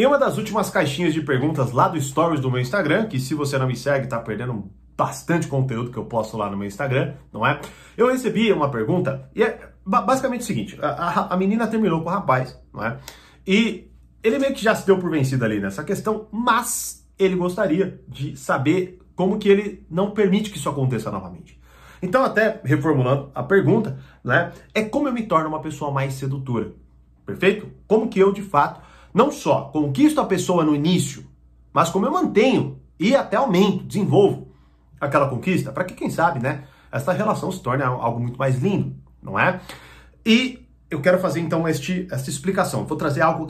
Em uma das últimas caixinhas de perguntas lá do Stories do meu Instagram, que se você não me segue, tá perdendo bastante conteúdo que eu posto lá no meu Instagram, não é? Eu recebi uma pergunta, e é basicamente o seguinte: a, a, a menina terminou com o rapaz, não é? E ele meio que já se deu por vencido ali nessa questão, mas ele gostaria de saber como que ele não permite que isso aconteça novamente. Então, até reformulando a pergunta, né, é como eu me torno uma pessoa mais sedutora. Perfeito? Como que eu, de fato, não só conquisto a pessoa no início, mas como eu mantenho e até aumento, desenvolvo aquela conquista, para que, quem sabe, né, essa relação se torne algo muito mais lindo, não é? E eu quero fazer então este, esta explicação. Vou trazer algo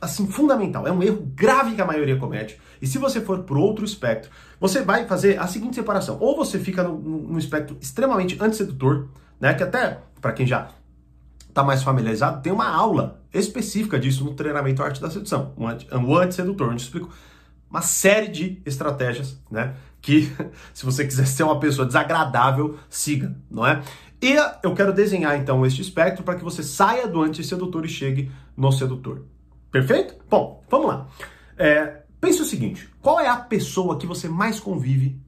assim fundamental. É um erro grave que a maioria comete. E se você for para outro espectro, você vai fazer a seguinte separação: ou você fica no espectro extremamente antissedutor, né? Que até para quem já está mais familiarizado, tem uma aula específica disso no treinamento Arte da Sedução, um, anti, um antissedutor, onde eu explico uma série de estratégias, né? Que se você quiser ser uma pessoa desagradável, siga, não é? E eu quero desenhar então este espectro para que você saia do antissedutor e chegue no sedutor. Perfeito? Bom, vamos lá. É, pense o seguinte: qual é a pessoa que você mais convive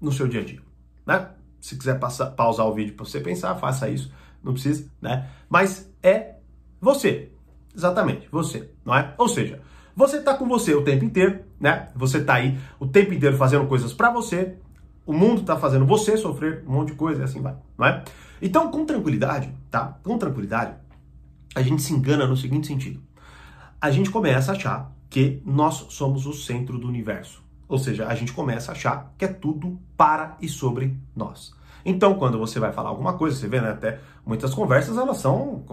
no seu dia a dia? Né? Se quiser passar, pausar o vídeo para você pensar, faça isso não precisa, né? Mas é você. Exatamente, você, não é? Ou seja, você tá com você o tempo inteiro, né? Você tá aí o tempo inteiro fazendo coisas para você, o mundo tá fazendo você sofrer um monte de coisa e assim vai, não é? Então, com tranquilidade, tá? Com tranquilidade, a gente se engana no seguinte sentido. A gente começa a achar que nós somos o centro do universo. Ou seja, a gente começa a achar que é tudo para e sobre nós. Então, quando você vai falar alguma coisa, você vê, né, até muitas conversas, elas são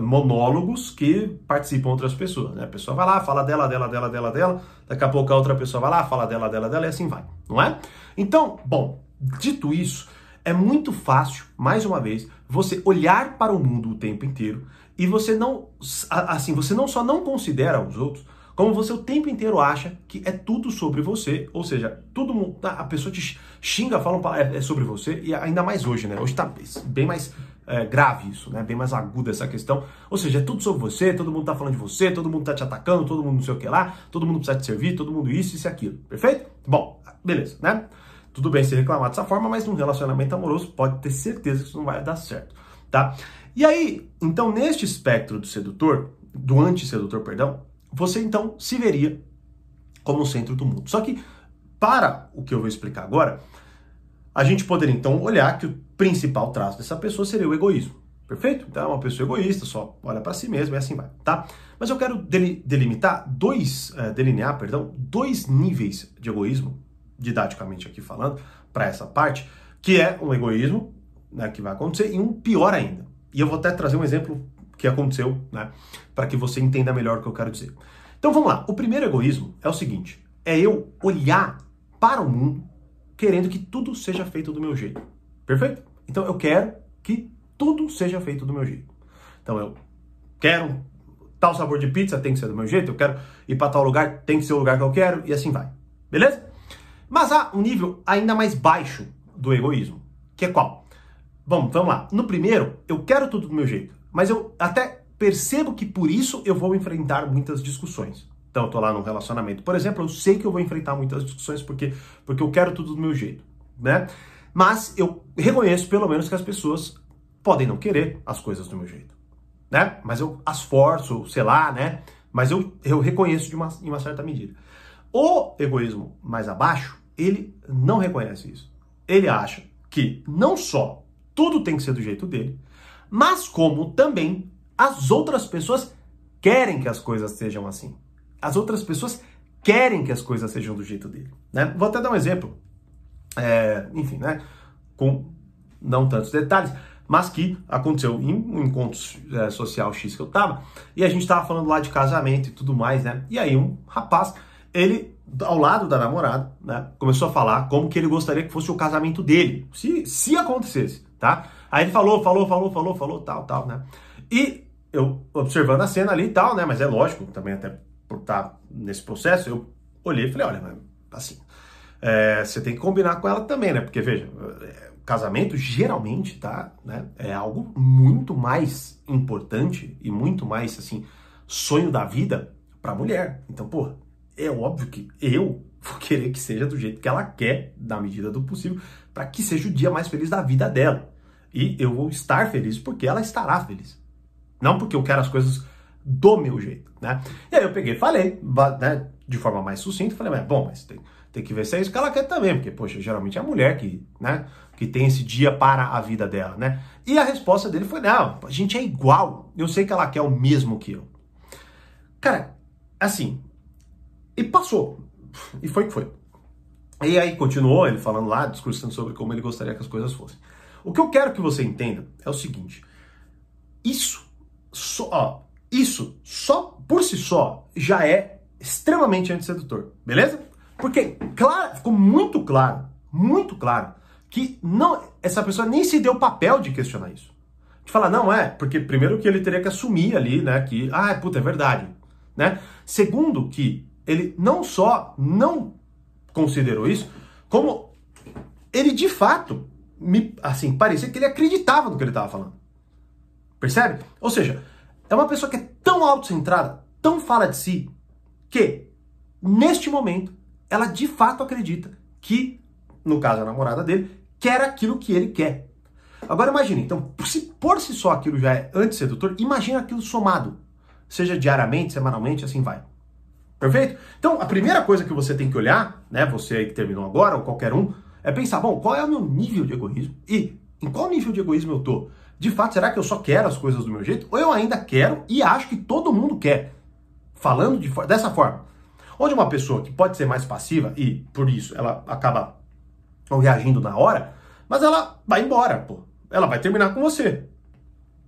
monólogos que participam outras pessoas, né? A pessoa vai lá, fala dela, dela, dela, dela, dela, daqui a pouco a outra pessoa vai lá, fala dela, dela, dela, e assim vai, não é? Então, bom, dito isso, é muito fácil, mais uma vez, você olhar para o mundo o tempo inteiro e você não, assim, você não só não considera os outros, como você o tempo inteiro acha que é tudo sobre você, ou seja, tudo tá, a pessoa te xinga, fala é, é sobre você, e ainda mais hoje, né? Hoje está bem mais é, grave isso, né? Bem mais aguda essa questão. Ou seja, é tudo sobre você, todo mundo tá falando de você, todo mundo tá te atacando, todo mundo não sei o que lá, todo mundo precisa te servir, todo mundo isso, isso e aquilo. Perfeito? Bom, beleza, né? Tudo bem se reclamar dessa forma, mas num relacionamento amoroso pode ter certeza que isso não vai dar certo, tá? E aí, então, neste espectro do sedutor, do anti-sedutor, perdão, você então se veria como o centro do mundo. Só que, para o que eu vou explicar agora, a gente poderia então olhar que o principal traço dessa pessoa seria o egoísmo. Perfeito? Então é uma pessoa egoísta, só olha para si mesmo e assim vai, tá? Mas eu quero delimitar dois, uh, delinear, perdão, dois níveis de egoísmo, didaticamente aqui falando, para essa parte, que é um egoísmo né, que vai acontecer e um pior ainda. E eu vou até trazer um exemplo que aconteceu, né? Para que você entenda melhor o que eu quero dizer. Então vamos lá. O primeiro egoísmo é o seguinte: é eu olhar para o mundo querendo que tudo seja feito do meu jeito. Perfeito? Então eu quero que tudo seja feito do meu jeito. Então eu quero tal sabor de pizza, tem que ser do meu jeito. Eu quero ir para tal lugar, tem que ser o lugar que eu quero e assim vai. Beleza? Mas há um nível ainda mais baixo do egoísmo, que é qual? Bom, vamos lá. No primeiro, eu quero tudo do meu jeito. Mas eu até percebo que por isso eu vou enfrentar muitas discussões. Então, eu tô lá num relacionamento, por exemplo, eu sei que eu vou enfrentar muitas discussões porque, porque eu quero tudo do meu jeito, né? Mas eu reconheço pelo menos que as pessoas podem não querer as coisas do meu jeito, né? Mas eu as forço, sei lá, né? Mas eu, eu reconheço de uma, em uma certa medida. O egoísmo mais abaixo, ele não reconhece isso. Ele acha que não só tudo tem que ser do jeito dele, mas como também as outras pessoas querem que as coisas sejam assim. As outras pessoas querem que as coisas sejam do jeito dele. Né? Vou até dar um exemplo, é, enfim, né? com não tantos detalhes, mas que aconteceu em um encontro é, social X que eu tava, e a gente tava falando lá de casamento e tudo mais, né? E aí um rapaz, ele ao lado da namorada, né, começou a falar como que ele gostaria que fosse o casamento dele, se, se acontecesse, tá? Aí ele falou, falou, falou, falou, falou, tal, tal, né? E eu observando a cena ali e tal, né? Mas é lógico, também até por estar nesse processo, eu olhei e falei, olha, assim, é, você tem que combinar com ela também, né? Porque, veja, é, casamento geralmente, tá? Né, é algo muito mais importante e muito mais, assim, sonho da vida para a mulher. Então, pô, é óbvio que eu vou querer que seja do jeito que ela quer, na medida do possível, para que seja o dia mais feliz da vida dela. E eu vou estar feliz porque ela estará feliz. Não porque eu quero as coisas do meu jeito, né? E aí eu peguei falei, né, de forma mais sucinta, falei, mas bom, mas tem, tem que ver se é isso que ela quer também, porque, poxa, geralmente é a mulher que, né, que tem esse dia para a vida dela, né? E a resposta dele foi, não, a gente é igual, eu sei que ela quer o mesmo que eu. Cara, assim, e passou, e foi que foi. E aí continuou ele falando lá, discursando sobre como ele gostaria que as coisas fossem. O que eu quero que você entenda é o seguinte: isso, só, ó, isso só por si só já é extremamente antissedutor, beleza? Porque claro, ficou muito claro, muito claro que não essa pessoa nem se deu o papel de questionar isso. De falar, não é, porque primeiro que ele teria que assumir ali, né, que, ah, puta, é verdade, né? Segundo que ele não só não considerou isso, como ele de fato me, assim, parecia que ele acreditava no que ele estava falando. Percebe? Ou seja, é uma pessoa que é tão autocentrada, tão fala de si, que neste momento ela de fato acredita que, no caso a namorada dele, quer aquilo que ele quer. Agora imagine, então, se por si só aquilo já é antissedutor, imagina aquilo somado, seja diariamente, semanalmente, assim vai. Perfeito? Então, a primeira coisa que você tem que olhar, né, você aí que terminou agora ou qualquer um, é pensar, bom, qual é o meu nível de egoísmo e em qual nível de egoísmo eu tô? De fato, será que eu só quero as coisas do meu jeito ou eu ainda quero e acho que todo mundo quer? Falando de, dessa forma. Onde uma pessoa que pode ser mais passiva e por isso ela acaba reagindo na hora, mas ela vai embora, pô. Ela vai terminar com você.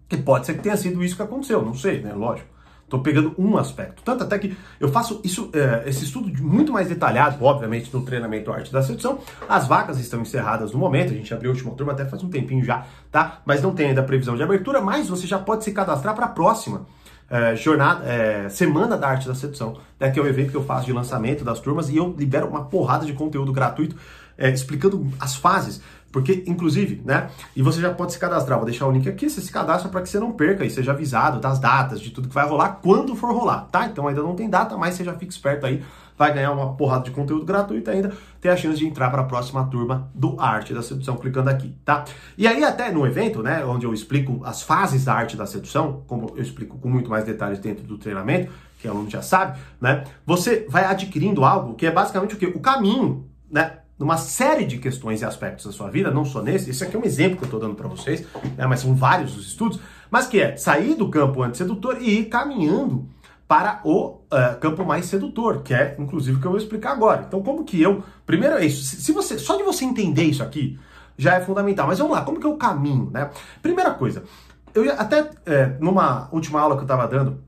Que pode ser que tenha sido isso que aconteceu, não sei, né? Lógico. Estou pegando um aspecto. Tanto até que eu faço isso, é, esse estudo muito mais detalhado, obviamente, no treinamento Arte da Sedução. As vagas estão encerradas no momento, a gente abriu a última turma até faz um tempinho já, tá? Mas não tem ainda previsão de abertura, mas você já pode se cadastrar para a próxima. É, jornada, é, Semana da Arte da Sedução, né, que é o evento que eu faço de lançamento das turmas e eu libero uma porrada de conteúdo gratuito é, explicando as fases porque, inclusive, né? E você já pode se cadastrar. Vou deixar o link aqui. Você se cadastra para que você não perca e seja avisado das datas, de tudo que vai rolar quando for rolar, tá? Então ainda não tem data, mas você já fica esperto aí. Vai ganhar uma porrada de conteúdo gratuito ainda. Tem a chance de entrar para a próxima turma do Arte da Sedução clicando aqui, tá? E aí, até no evento, né? Onde eu explico as fases da arte da sedução, como eu explico com muito mais detalhes dentro do treinamento, que o aluno já sabe, né? Você vai adquirindo algo que é basicamente o que? O caminho, né? Numa série de questões e aspectos da sua vida, não só nesse, esse aqui é um exemplo que eu estou dando para vocês, né, mas são vários os estudos, mas que é sair do campo antissedutor e ir caminhando para o uh, campo mais sedutor, que é inclusive o que eu vou explicar agora. Então, como que eu. Primeiro é isso. Se você, só de você entender isso aqui já é fundamental. Mas vamos lá, como que o caminho, né? Primeira coisa, eu até é, numa última aula que eu estava dando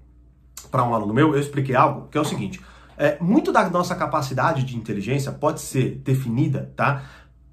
para um aluno meu, eu expliquei algo que é o seguinte. É, muito da nossa capacidade de inteligência pode ser definida, tá?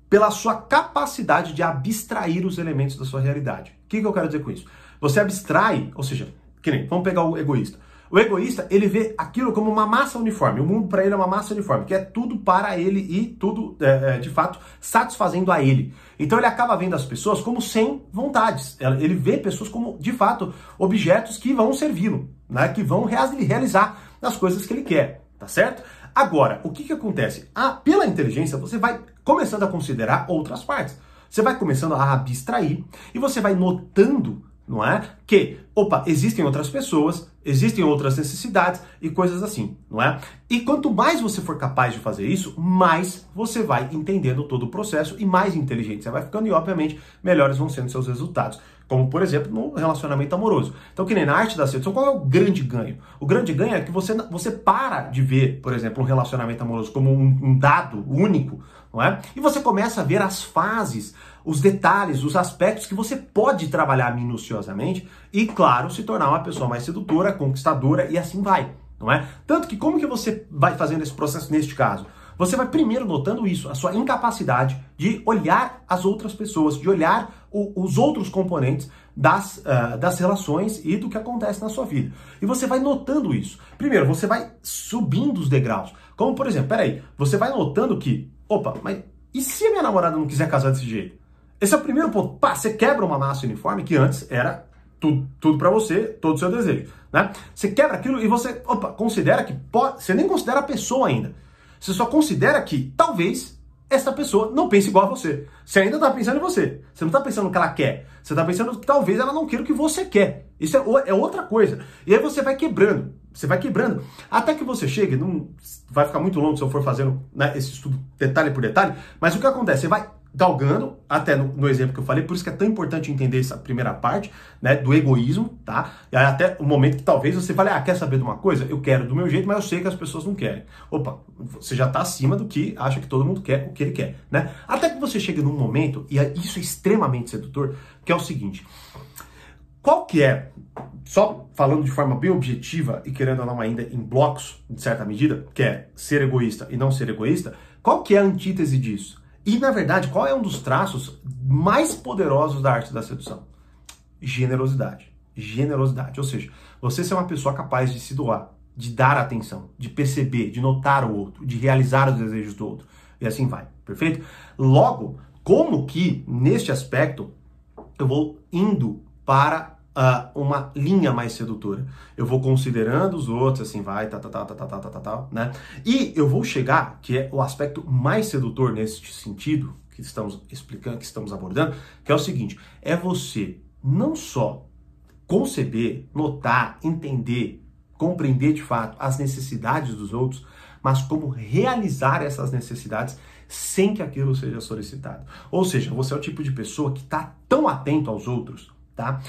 Pela sua capacidade de abstrair os elementos da sua realidade. O que, que eu quero dizer com isso? Você abstrai, ou seja, que nem, vamos pegar o egoísta. O egoísta, ele vê aquilo como uma massa uniforme. O mundo para ele é uma massa uniforme, que é tudo para ele e tudo, é, é, de fato, satisfazendo a ele. Então ele acaba vendo as pessoas como sem vontades. Ele vê pessoas como, de fato, objetos que vão servi-lo, né? que vão realizar as coisas que ele quer tá certo? Agora, o que, que acontece? Ah, pela inteligência, você vai começando a considerar outras partes. Você vai começando a abstrair e você vai notando, não é? Que, opa, existem outras pessoas, existem outras necessidades e coisas assim, não é? E quanto mais você for capaz de fazer isso, mais você vai entendendo todo o processo e mais inteligente você vai ficando e, obviamente, melhores vão sendo seus resultados como por exemplo no relacionamento amoroso. Então, que nem na arte da sedução, qual é o grande ganho? O grande ganho é que você, você para de ver, por exemplo, um relacionamento amoroso como um, um dado único, não é? E você começa a ver as fases, os detalhes, os aspectos que você pode trabalhar minuciosamente e, claro, se tornar uma pessoa mais sedutora, conquistadora e assim vai, não é? Tanto que como que você vai fazendo esse processo neste caso? Você vai primeiro notando isso, a sua incapacidade de olhar as outras pessoas, de olhar o, os outros componentes das, uh, das relações e do que acontece na sua vida. E você vai notando isso. Primeiro, você vai subindo os degraus. Como, por exemplo, peraí, você vai notando que, opa, mas e se a minha namorada não quiser casar desse jeito? Esse é o primeiro ponto. Pá, você quebra uma massa uniforme que antes era tudo, tudo para você, todo o seu desejo, né? Você quebra aquilo e você, opa, considera que pode, você nem considera a pessoa ainda. Você só considera que talvez essa pessoa não pense igual a você. Você ainda está pensando em você. Você não está pensando no que ela quer. Você está pensando que talvez ela não queira o que você quer. Isso é, é outra coisa. E aí você vai quebrando. Você vai quebrando. Até que você chegue, não vai ficar muito longo se eu for fazendo né, esse estudo detalhe por detalhe, mas o que acontece? Você vai galgando, até no, no, exemplo que eu falei, por isso que é tão importante entender essa primeira parte, né, do egoísmo, tá? E aí até o momento que talvez você fale, ah, quer saber de uma coisa? Eu quero do meu jeito, mas eu sei que as pessoas não querem. Opa, você já está acima do que acha que todo mundo quer o que ele quer, né? Até que você chegue num momento, e isso é extremamente sedutor, que é o seguinte, qual que é, só falando de forma bem objetiva e querendo ou não ainda em blocos, de certa medida, que é ser egoísta e não ser egoísta, qual que é a antítese disso? E, na verdade, qual é um dos traços mais poderosos da arte da sedução? Generosidade. Generosidade. Ou seja, você ser uma pessoa capaz de se doar, de dar atenção, de perceber, de notar o outro, de realizar os desejos do outro. E assim vai. Perfeito? Logo, como que, neste aspecto, eu vou indo para uh, uma linha mais sedutora. Eu vou considerando os outros, assim vai, tá, tá, tá, tá, tá, tá, tá, tá, tá, né? E eu vou chegar, que é o aspecto mais sedutor nesse sentido, que estamos explicando, que estamos abordando, que é o seguinte, é você não só conceber, notar, entender, compreender de fato as necessidades dos outros, mas como realizar essas necessidades sem que aquilo seja solicitado. Ou seja, você é o tipo de pessoa que está tão atento aos outros, tá?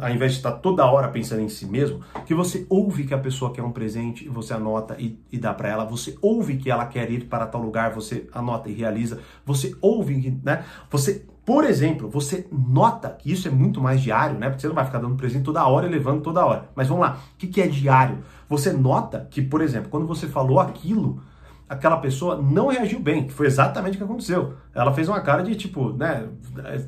Ao invés de estar toda hora pensando em si mesmo, que você ouve que a pessoa quer um presente e você anota e, e dá para ela, você ouve que ela quer ir para tal lugar, você anota e realiza, você ouve, né? Você, por exemplo, você nota que isso é muito mais diário, né? Porque você não vai ficar dando presente toda hora e levando toda hora. Mas vamos lá, o que, que é diário? Você nota que, por exemplo, quando você falou aquilo, aquela pessoa não reagiu bem, que foi exatamente o que aconteceu. Ela fez uma cara de tipo, né,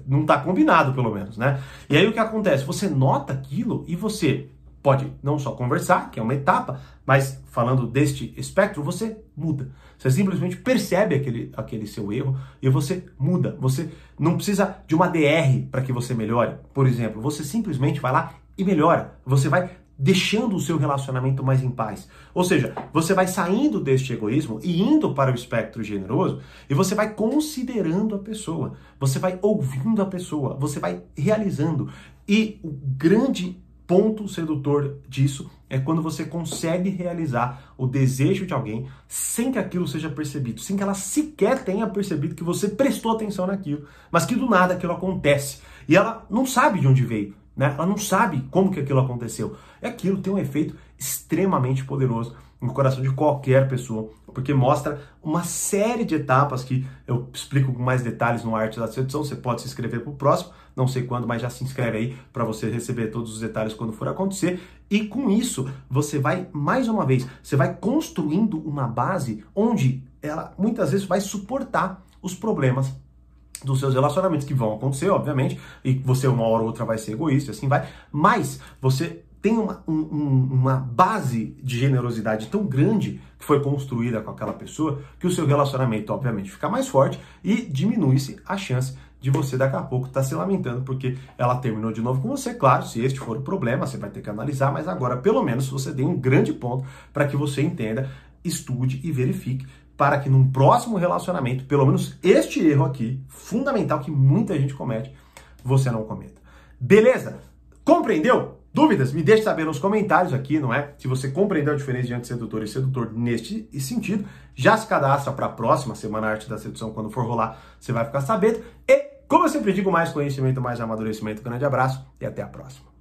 não tá combinado pelo menos, né? E aí o que acontece? Você nota aquilo e você pode não só conversar, que é uma etapa, mas falando deste espectro, você muda. Você simplesmente percebe aquele, aquele seu erro e você muda. Você não precisa de uma DR para que você melhore. Por exemplo, você simplesmente vai lá e melhora. Você vai deixando o seu relacionamento mais em paz. Ou seja, você vai saindo deste egoísmo e indo para o espectro generoso e você vai considerando a pessoa, você vai ouvindo a pessoa, você vai realizando. E o grande ponto sedutor disso é quando você consegue realizar o desejo de alguém sem que aquilo seja percebido, sem que ela sequer tenha percebido que você prestou atenção naquilo, mas que do nada aquilo acontece e ela não sabe de onde veio. Né? Ela não sabe como que aquilo aconteceu. E aquilo tem um efeito extremamente poderoso no coração de qualquer pessoa, porque mostra uma série de etapas que eu explico com mais detalhes no Arte da Sedução. Você pode se inscrever para o próximo, não sei quando, mas já se inscreve aí para você receber todos os detalhes quando for acontecer. E com isso, você vai, mais uma vez, você vai construindo uma base onde ela muitas vezes vai suportar os problemas dos seus relacionamentos que vão acontecer, obviamente, e você uma hora ou outra vai ser egoísta, assim vai, mas você tem uma, um, uma base de generosidade tão grande que foi construída com aquela pessoa que o seu relacionamento, obviamente, fica mais forte e diminui-se a chance de você daqui a pouco estar tá se lamentando porque ela terminou de novo com você. Claro, se este for o problema, você vai ter que analisar, mas agora pelo menos você tem um grande ponto para que você entenda, estude e verifique para que num próximo relacionamento, pelo menos este erro aqui, fundamental que muita gente comete, você não cometa. Beleza? Compreendeu? Dúvidas? Me deixe saber nos comentários aqui, não é? Se você compreendeu a diferença entre sedutor e sedutor neste sentido, já se cadastra para a próxima Semana Arte da Sedução, quando for rolar, você vai ficar sabendo. E, como eu sempre digo, mais conhecimento, mais amadurecimento. Grande abraço e até a próxima.